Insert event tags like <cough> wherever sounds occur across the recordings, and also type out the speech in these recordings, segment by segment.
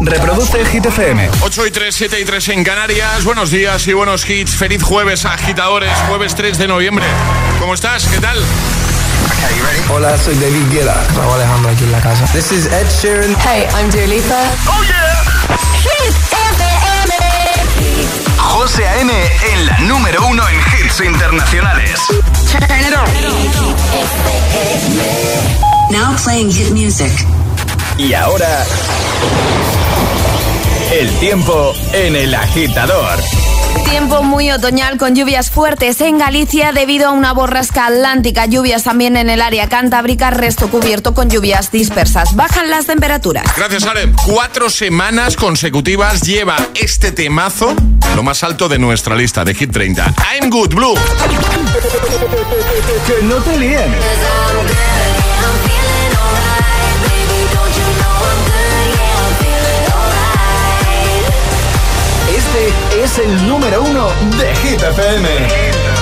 Reproduce Hit FM. 8 y 3, 7 y 3 en Canarias. Buenos días y buenos hits. Feliz jueves, agitadores. Jueves 3 de noviembre. ¿Cómo estás? ¿Qué tal? Hola, soy David Guetta. Raúl Alejandro aquí en la casa. This is Ed Sheeran. Hey, I'm Dua Lipa. ¡Oh, yeah! Hit FM. José A.M. en la número uno en hits internacionales. Turn it on. Now playing hit music. Y ahora... El tiempo en el agitador. Tiempo muy otoñal con lluvias fuertes en Galicia debido a una borrasca atlántica. Lluvias también en el área cantábrica, resto cubierto con lluvias dispersas. Bajan las temperaturas. Gracias, Ale. Cuatro semanas consecutivas lleva este temazo lo más alto de nuestra lista de Hit 30. I'm Good Blue. <laughs> Que no te líen. Es el número uno de Hit.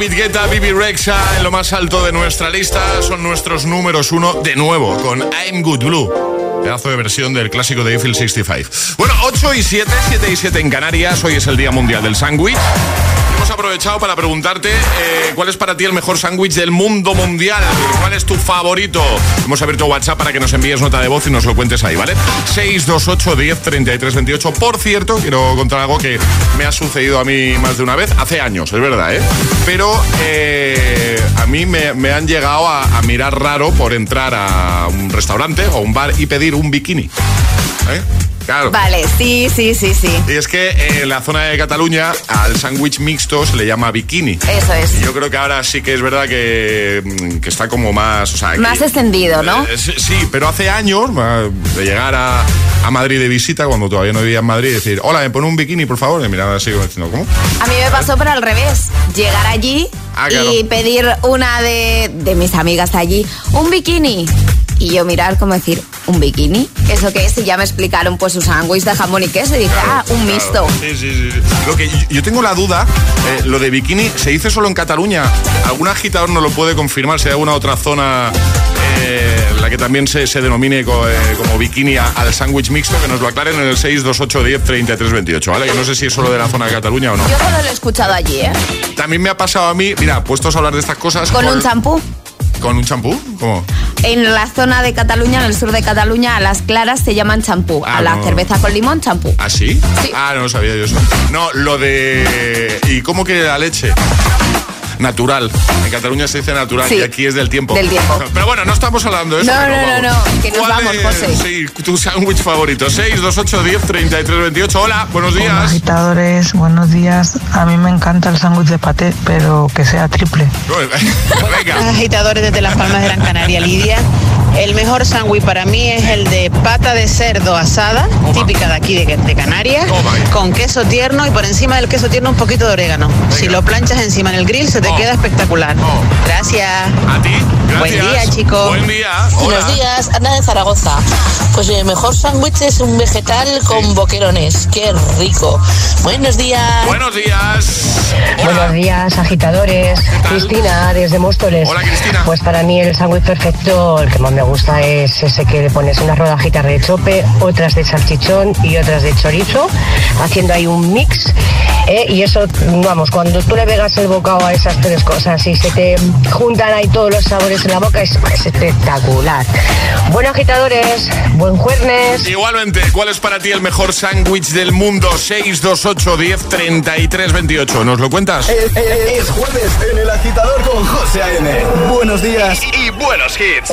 David Guetta, Bibi Rexa, en lo más alto de nuestra lista, son nuestros números uno de nuevo, con I'm Good Blue. Pedazo de versión del clásico de Eiffel 65. Bueno, 8 y 7, 7 y 7 en Canarias. Hoy es el Día Mundial del Sándwich. Hemos aprovechado para preguntarte eh, cuál es para ti el mejor sándwich del mundo mundial. ¿Cuál es tu favorito? Hemos abierto WhatsApp para que nos envíes nota de voz y nos lo cuentes ahí, ¿vale? 628 10 33 28. Por cierto, quiero contar algo que me ha sucedido a mí más de una vez, hace años, es verdad, ¿eh? Pero eh, a mí me, han llegado a, a mirar raro por entrar a un restaurante o un bar y pedir un bikini. ¿Eh? Claro. Vale, sí, sí, sí, sí. Y es que en la zona de Cataluña al sándwich mixto se le llama bikini. Eso es. Y yo creo que ahora sí que es verdad que, mm, que está como más... o sea, Más que- extendido, ¿no? Eh, sí, pero hace años, de llegar a, a Madrid de visita, cuando todavía no vivía en Madrid, decir, hola, me pone un bikini, por favor, y mirar así como diciendo, ¿cómo? A mí me pasó pero al revés. Llegar allí Ah, claro. y pedir una de, de mis amigas allí, un bikini. Y yo mirar como decir, ¿un bikini? ¿Eso qué es? Y ya me explicaron pues su sándwich de jamón y queso y dije, ah, un mixto. Sí, sí, sí. Lo que yo tengo la duda, eh, lo de bikini se dice solo en Cataluña. ¿Algún agitador no lo puede confirmar si hay alguna otra zona eh, la que también se, se denomine co- eh, como bikini a- al sándwich mixto? Que nos lo aclaren en el 628 10 33 28, ¿vale? Yo no sé si es solo de la zona de Cataluña o no. Yo solo lo he escuchado allí, ¿eh? También me ha pasado a mí, mira, puestos a hablar de estas cosas. Con un champú. ¿Con un champú? ¿Cómo? En la zona de Cataluña, en el sur de Cataluña, a las claras se llaman champú. Ah, a la no. cerveza con limón, champú. ¿Ah, sí? Sí. Ah, no lo sabía yo eso. No, lo de... ¿Y cómo que la leche? Natural. En Cataluña se dice natural Sí. y aquí es del tiempo. Del tiempo. <laughs> Pero bueno, no estamos hablando de eso. No, no, no, vamos. no, que nos ¿Cuál vamos, es, José. Sí, tu sándwich favorito. 628 10 33 28. Hola, buenos Hola, días. agitadores, buenos días. A mí me encanta el sándwich de paté, pero que sea triple. <laughs> Venga. agitadores desde Las Palmas de Gran Canaria, Lidia. El mejor sándwich para mí es el de pata de cerdo asada, típica de aquí de, de Canarias, Toma con queso tierno y por encima del queso tierno un poquito de orégano. Si lo planchas encima en el grill se te Oh. queda espectacular. Oh. Gracias. A ti. Gracias. Buen día, chicos. Buen día. Hola. Buenos días, Ana de Zaragoza. Pues mi mejor sándwich es un vegetal con boquerones. ¡Qué rico! Buenos días. Buenos días. Hola. Buenos días, agitadores. Cristina, desde Móstoles. Hola, Cristina. Pues para mí el sándwich perfecto, el que más me gusta es ese que le pones unas rodajitas de chope, otras de salchichón y otras de chorizo, haciendo ahí un mix. ¿eh? Y eso, vamos, cuando tú le pegas el bocado a esas tres cosas y se te juntan ahí todos los sabores en la boca, es, es espectacular. Bueno, agitadores, buen jueves. Igualmente, ¿cuál es para ti el mejor sándwich del mundo? 628 10 33 28. ¿Nos lo cuentas? Es, es jueves en el agitador con José A.M. Buenos días. Y buenos hits.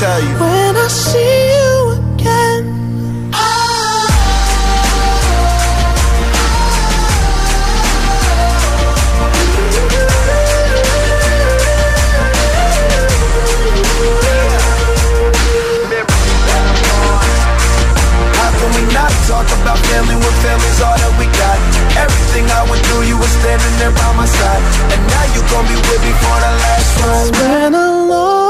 tell you. When I see you again. How can we not talk about family when family's all that we got? Everything I went through, you were standing there by my side. And now you gon' be with me for the last ride. Been a long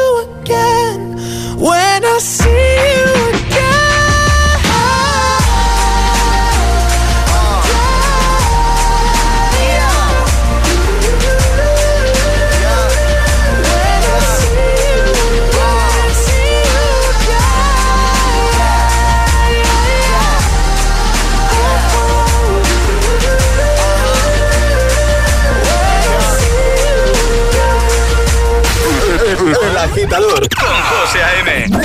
agitador con José A.M.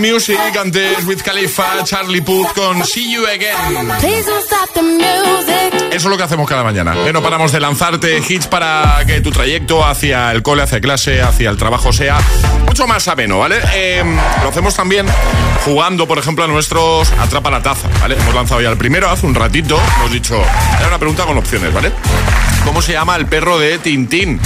Music, antes with Khalifa, Charlie Puth con See You Again. Eso es lo que hacemos cada mañana. ¿eh? No paramos de lanzarte hits para que tu trayecto hacia el cole, hacia clase, hacia el trabajo sea mucho más ameno, ¿vale? Eh, lo hacemos también jugando, por ejemplo, a nuestros Atrapa la Taza, ¿vale? Hemos lanzado ya el primero hace un ratito. Hemos dicho, era una pregunta con opciones, ¿vale? ¿Cómo se llama el perro de Tintín?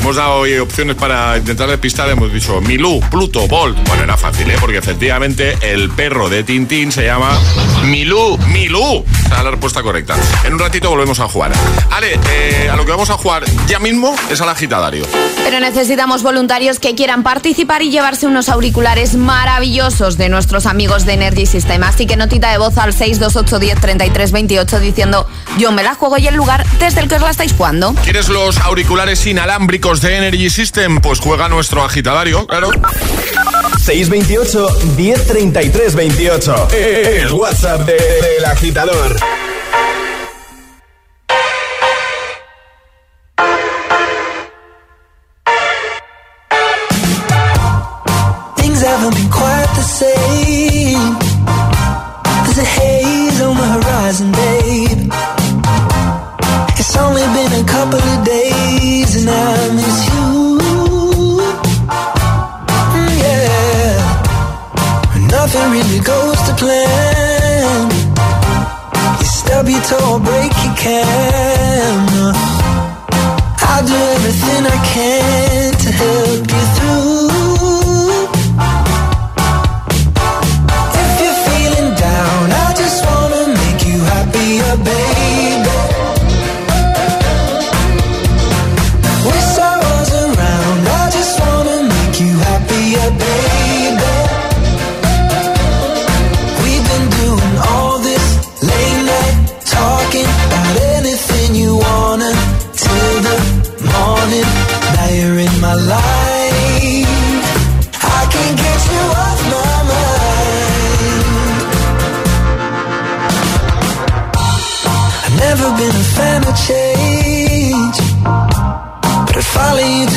Hemos dado hoy opciones para intentar despistar. Hemos dicho Milú, Pluto, Bolt. Bueno, era fácil, ¿eh? Porque efectivamente el perro de Tintín se llama Milú. Milú. Es la respuesta correcta. En un ratito volvemos a jugar. Ale, eh, a lo que vamos a jugar ya mismo es al agitadario. Pero necesitamos voluntarios que quieran participar y llevarse unos auriculares maravillosos de nuestros amigos de Energy System. Así que notita de voz al 628103328 diciendo yo me la juego y el lugar desde el que os la estáis jugando. ¿Quieres los auriculares inalámbricos de Energy System? Pues juega nuestro agitadario, claro. 628 1033 28. El WhatsApp de- del agitador. Things haven't been quite the same. There's a haze on the horizon, babe. It's only been a couple of days Nothing really goes to plan. You stub your toe, break your can. I'll do everything I can to help you follow you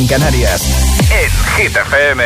en Canarias. En Hit FM.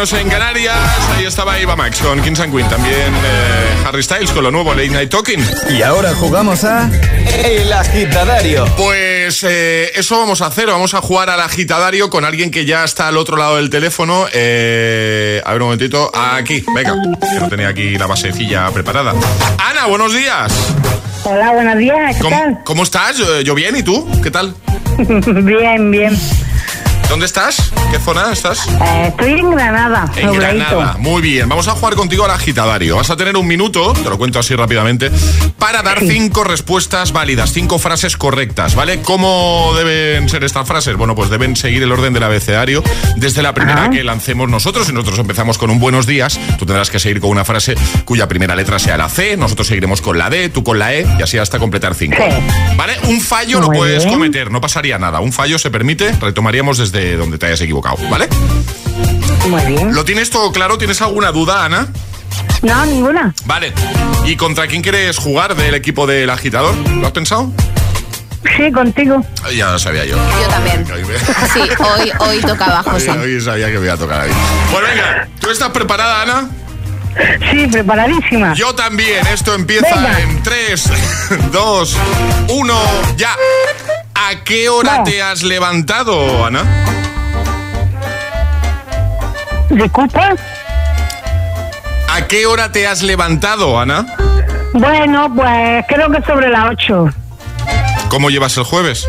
en Canarias. Ahí estaba Iba Max con Kings and Queen. También eh, Harry Styles con lo nuevo Late Night Talking. Y ahora jugamos a El Agitadario. Pues eh, eso vamos a hacer. Vamos a jugar al Agitadario con alguien que ya está al otro lado del teléfono. Eh, a ver un momentito. Aquí, venga. Yo tenía aquí la basecilla preparada. Ana, buenos días. Hola, buenos días. ¿Qué ¿Cómo, ¿Cómo estás? Yo bien. ¿Y tú? ¿Qué tal? <laughs> bien, bien. ¿Dónde estás? ¿Qué zona estás? Eh, estoy en Granada, En. Granada. Muy bien. Vamos a jugar contigo al agitadario. Vas a tener un minuto, te lo cuento así rápidamente, para dar cinco respuestas válidas, cinco frases correctas, ¿vale? ¿Cómo deben ser estas frases? Bueno, pues deben seguir el orden del abecedario desde la primera que lancemos nosotros. Si nosotros empezamos con un buenos días, tú tendrás que seguir con una frase cuya primera letra sea la C, nosotros seguiremos con la D, tú con la E y así hasta completar cinco. ¿Vale? Un fallo lo Muy puedes bien. cometer, no pasaría nada. Un fallo se permite, retomaríamos desde donde te hayas equivocado, ¿vale? Muy bien. ¿Lo tienes todo claro? ¿Tienes alguna duda, Ana? No, ninguna. Vale. ¿Y contra quién quieres jugar del equipo del agitador? ¿Lo has pensado? Sí, contigo. Ya lo sabía yo. Yo también. Hoy, me- Sí, hoy, hoy tocaba hoy- José. hoy sabía que me iba a tocar a mí. Pues venga, ¿tú estás preparada, Ana? Sí, preparadísima. Yo también. Esto empieza Venga. en 3, 2, 1, ya. ¿A qué hora te has levantado, Ana? ¿Disculpa? ¿A qué hora te has levantado, Ana? Bueno, pues creo que sobre las 8. ¿Cómo llevas el jueves?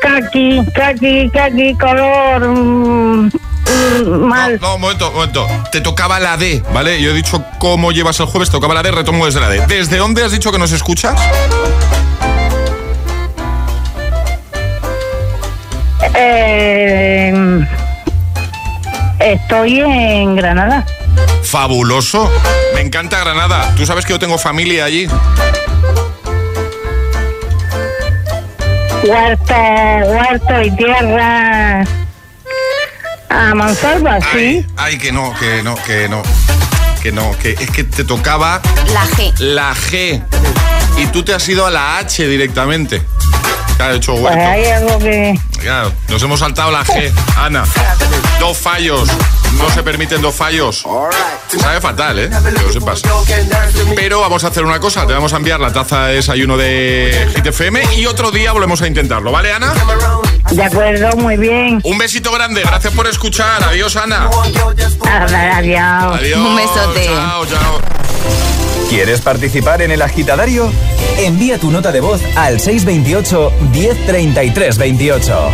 Kaki, kaki, kaki, color. mm, mm, mal. No, un momento, un momento. Te tocaba la D, ¿vale? Yo he dicho cómo llevas el jueves, te tocaba la D, retomo desde la D. ¿Desde dónde has dicho que nos escuchas? Eh, estoy en Granada. Fabuloso. Me encanta Granada. Tú sabes que yo tengo familia allí. Huerto, huerto y tierra. A mansalva, sí. Ay, que no, que no, que no. Que no, que es que te tocaba La G. la G. Y tú te has ido a la H directamente. Claro, he hecho Pues huerto. hay algo que. Claro, nos hemos saltado la G. Ana, dos fallos. No se permiten dos fallos. Sabe fatal, ¿eh? Que lo sepas. Pero vamos a hacer una cosa. Te vamos a enviar la taza de desayuno de Hit FM y otro día volvemos a intentarlo, ¿vale, Ana? De acuerdo, muy bien. Un besito grande. Gracias por escuchar. Adiós, Ana. Adiós. Adiós. Un besote. Chao, chao. ¿Quieres participar en el agitadario? Envía tu nota de voz al 628 1033 28.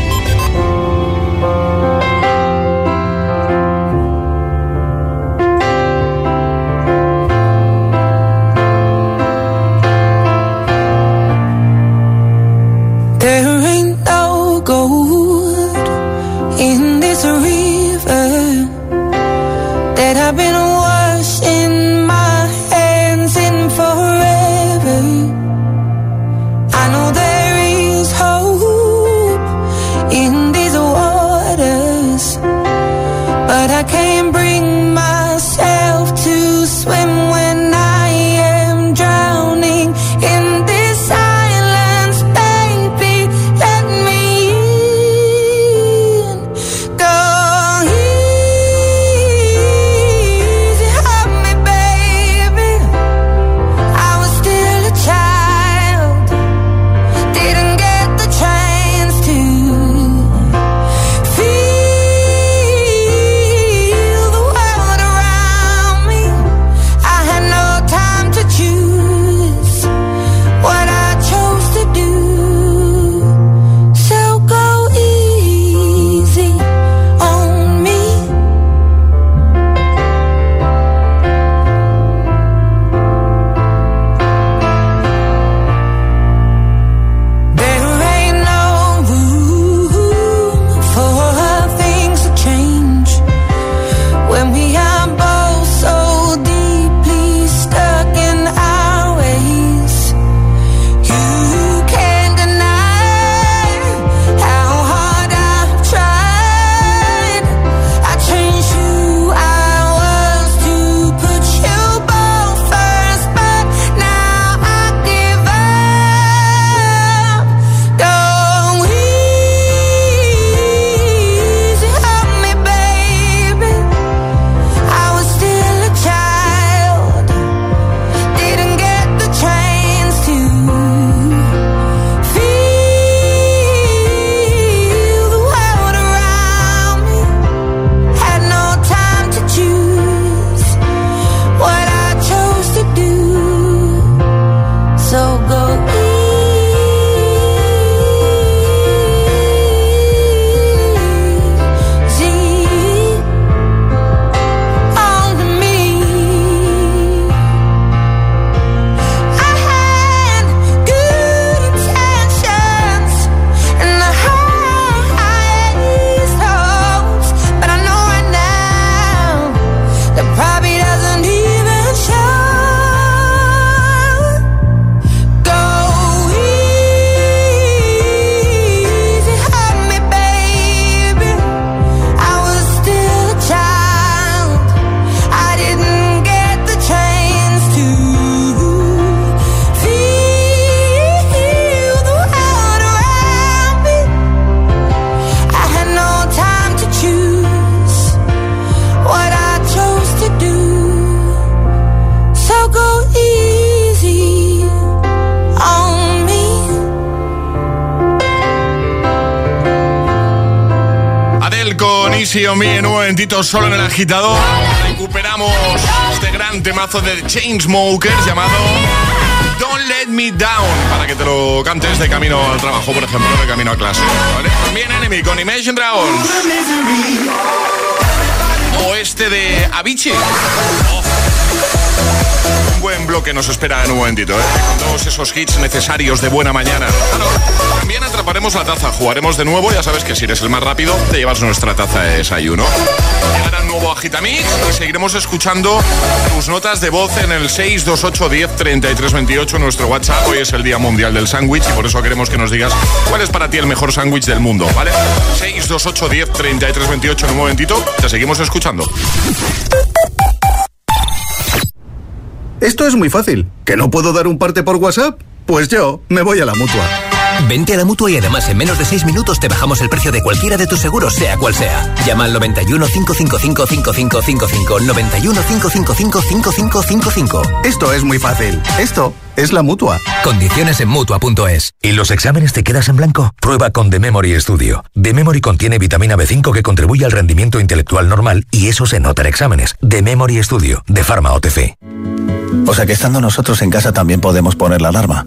Solo en el agitador. Recuperamos este gran temazo de Chainsmokers llamado Don't Let Me Down para que te lo cantes de camino al trabajo, por ejemplo, de camino a clase. ¿vale? También Enemy con Imagine Dragons. O este de Avicii. Oh. Un buen bloque nos espera en un momentito, ¿eh? Con todos esos hits necesarios de buena mañana. Atraparemos la taza, jugaremos de nuevo. Ya sabes que si eres el más rápido, te llevas nuestra taza de desayuno. Llegará nuevo Agitamix y seguiremos escuchando tus notas de voz en el 628 10 33 28, nuestro WhatsApp. Hoy es el Día Mundial del Sándwich y por eso queremos que nos digas cuál es para ti el mejor sándwich del mundo, ¿vale? 628 10 33 28 en un momentito. Te seguimos escuchando. Esto es muy fácil. ¿Que no puedo dar un parte por WhatsApp? Pues yo me voy a la mutua. Vente a la mutua y además en menos de 6 minutos te bajamos el precio de cualquiera de tus seguros, sea cual sea. Llama al 91 555 5555. 91 555 5555. Esto es muy fácil. Esto es la mutua. Condiciones en mutua.es. ¿Y los exámenes te quedas en blanco? Prueba con The Memory Studio. The Memory contiene vitamina B5 que contribuye al rendimiento intelectual normal y eso se nota en exámenes. The Memory Studio, de Pharma OTC. O sea que estando nosotros en casa también podemos poner la alarma.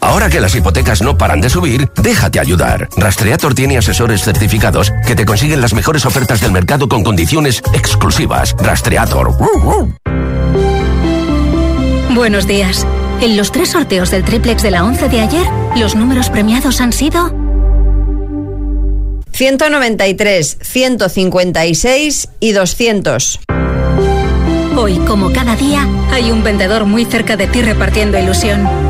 Ahora que las hipotecas no paran de subir, déjate ayudar. Rastreator tiene asesores certificados que te consiguen las mejores ofertas del mercado con condiciones exclusivas. Rastreator. Buenos días. En los tres sorteos del triplex de la 11 de ayer, los números premiados han sido 193, 156 y 200. Hoy, como cada día, hay un vendedor muy cerca de ti repartiendo ilusión.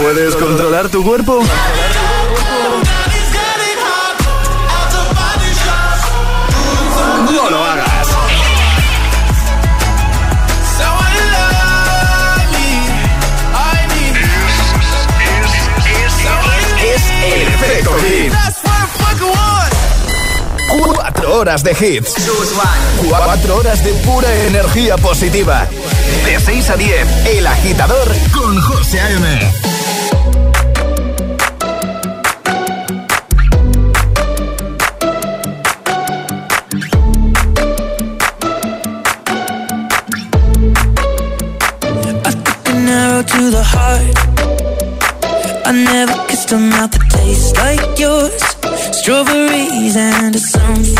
¿Puedes controlar tu cuerpo? No lo hagas. Es, el efecto hit. Cuatro horas de hits. Cuatro horas de pura energía positiva. De 6 a 10, El Agitador con José A.M. the heart. I never kissed a mouth that tastes like yours. Strawberries and a sunflower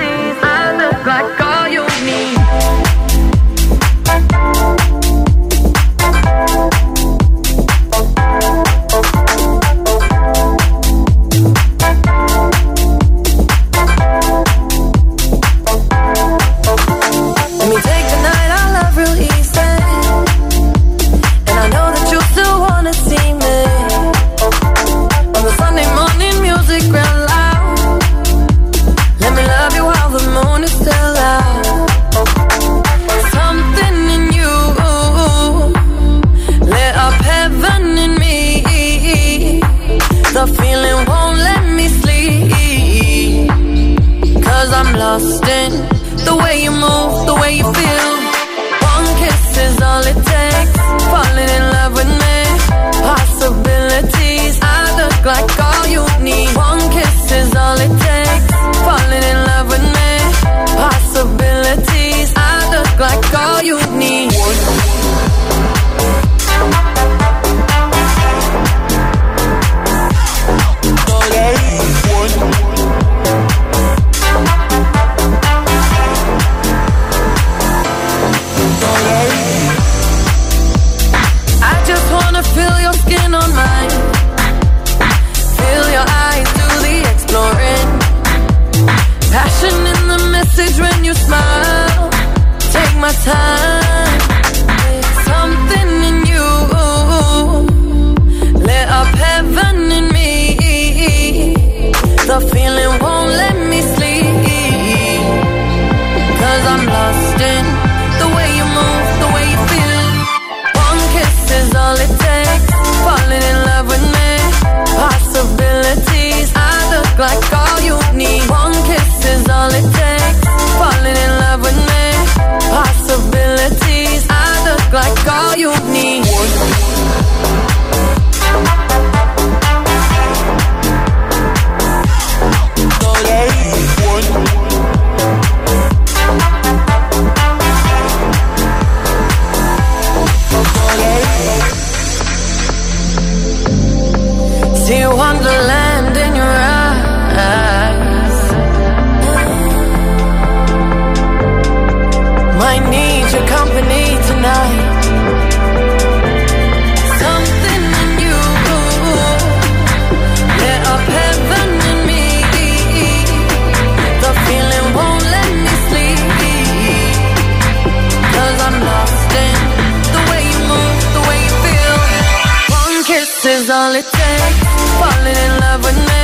it. Falling in love with me.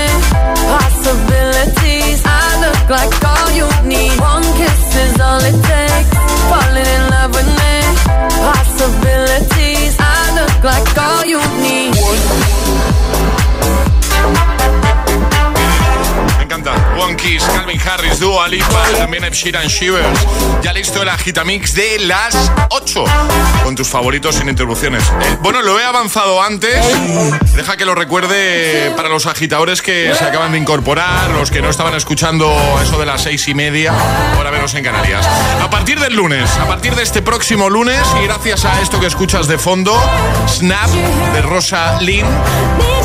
Possibilities. I look like Kiss, Calvin Harris, Dua Lipa, también Ed Sheeran Shivers. Ya listo el agitamix de las 8 con tus favoritos sin interrupciones. Eh, bueno, lo he avanzado antes. Deja que lo recuerde para los agitadores que se acaban de incorporar, los que no estaban escuchando eso de las seis y media, hora menos en Canarias. A partir del lunes, a partir de este próximo lunes, y gracias a esto que escuchas de fondo, Snap de Rosa Lynn,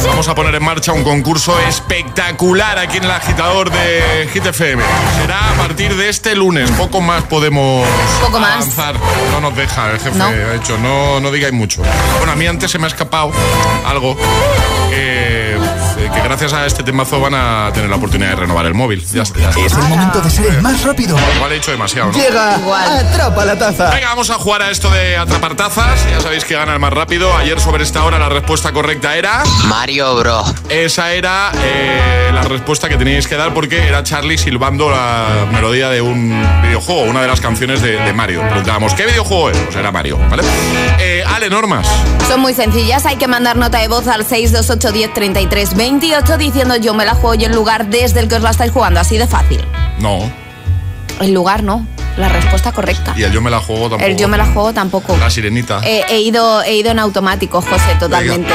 vamos a poner en marcha un concurso espectacular aquí en el agitador de Hit FM. Será a partir de este lunes. Poco más podemos Poco más. avanzar. No nos deja el jefe. No. Ha dicho, no, no digáis mucho. Bueno, a mí antes se me ha escapado algo. eh, que gracias a este temazo van a tener la oportunidad de renovar el móvil. Ya, está, ya está. Es el momento de ser el más rápido. Igual he hecho demasiado, ¿no? Llega, atrapa la taza. Venga, vamos a jugar a esto de atrapar tazas. Ya sabéis que gana el más rápido. Ayer sobre esta hora la respuesta correcta era... Mario Bro. Esa era eh, la respuesta que teníais que dar porque era Charlie silbando la melodía de un videojuego, una de las canciones de, de Mario. Preguntábamos, ¿qué videojuego es? Pues era Mario, ¿vale? Eh, Ale, normas. Son muy sencillas, hay que mandar nota de voz al 628 10 33 28 diciendo yo me la juego y el lugar desde el que os la estáis jugando, así de fácil. No. El lugar no, la respuesta correcta. Y el yo me la juego tampoco. El yo me la juego tampoco. La sirenita. Eh, he, ido, he ido en automático, José, totalmente.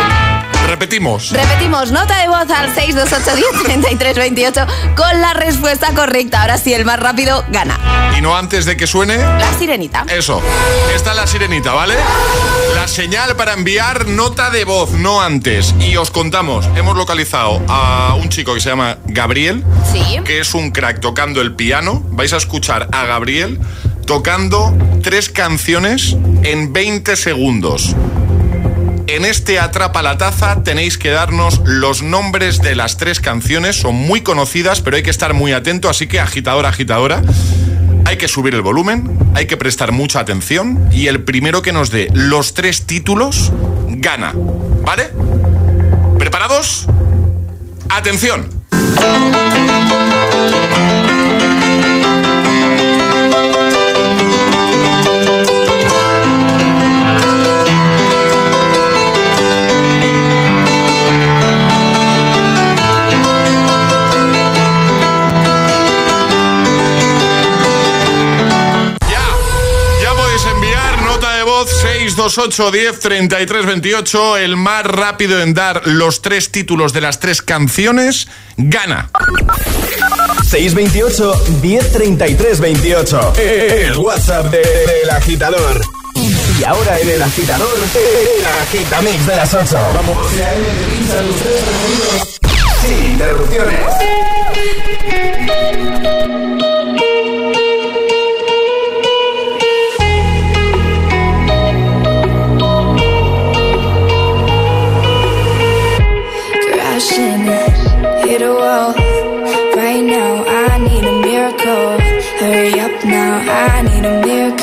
Repetimos. Repetimos, nota de voz al 628 10 33 28 con la respuesta correcta. Ahora sí, el más rápido gana. Y no antes de que suene. La sirenita. Eso. Esta es la sirenita, ¿vale? La señal para enviar nota de voz, no antes. Y os contamos, hemos localizado a un chico que se llama Gabriel, Sí. que es un crack tocando el piano. Vais a escuchar a Gabriel tocando tres canciones en 20 segundos. En este Atrapa la Taza tenéis que darnos los nombres de las tres canciones. Son muy conocidas, pero hay que estar muy atento. Así que agitadora, agitadora. Hay que subir el volumen, hay que prestar mucha atención y el primero que nos dé los tres títulos gana. ¿Vale? ¿Preparados? Atención. 628 10 33 28. El más rápido en dar los tres títulos de las tres canciones gana. 628 1033 28. El WhatsApp de- del agitador. Y ahora en el agitador, el agitamix de las 8. Vamos. Sin interrupciones. I need a miracle.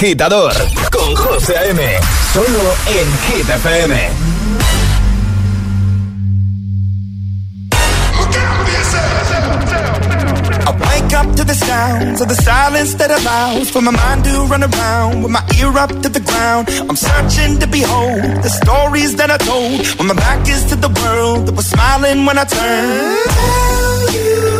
Agitador con José A.M. Solo en Hit. I wake up to the sounds of the silence that allows for my mind to run around with my ear up to the ground. I'm searching to behold the stories that I told when my back is to the world that was smiling when I turned.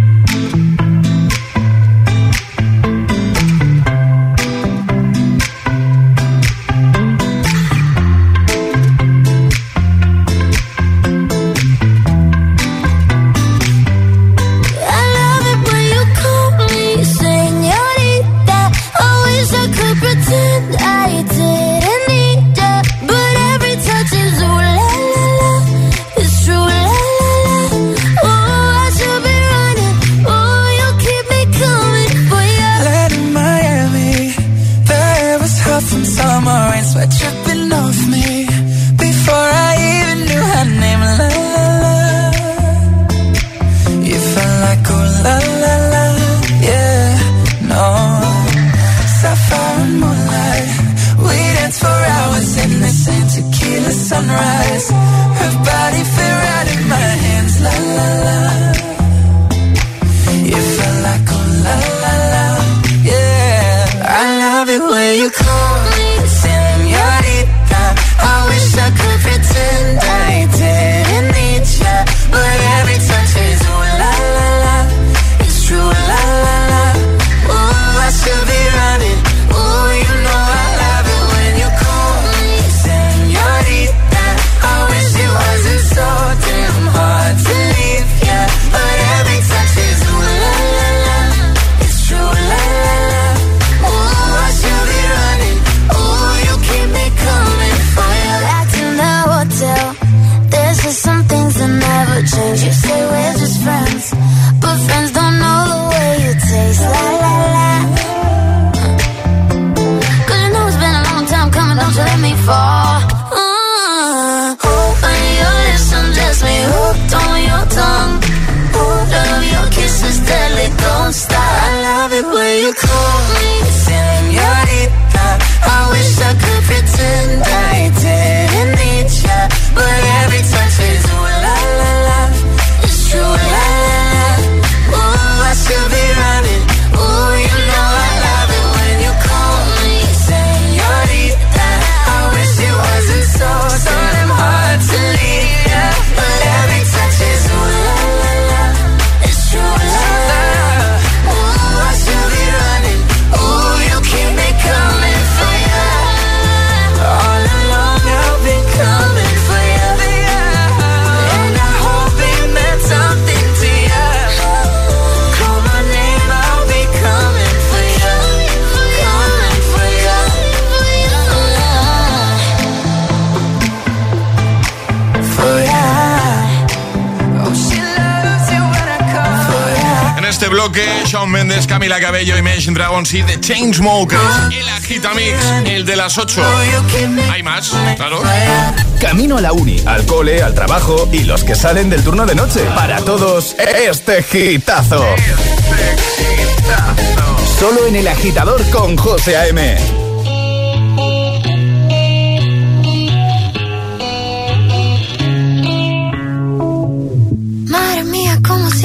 Roque, Shawn Mendes, Camila Cabello, Imagine Dragons y The Chainsmokers. El Agitamix, el de las 8. Hay más, claro. Camino a la uni, al cole, al trabajo y los que salen del turno de noche. Para todos, este hitazo. Este. Solo en El Agitador con José A.M.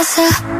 casa.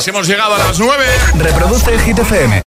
Pues hemos llegado a las 9. Reproduce el Hit FM.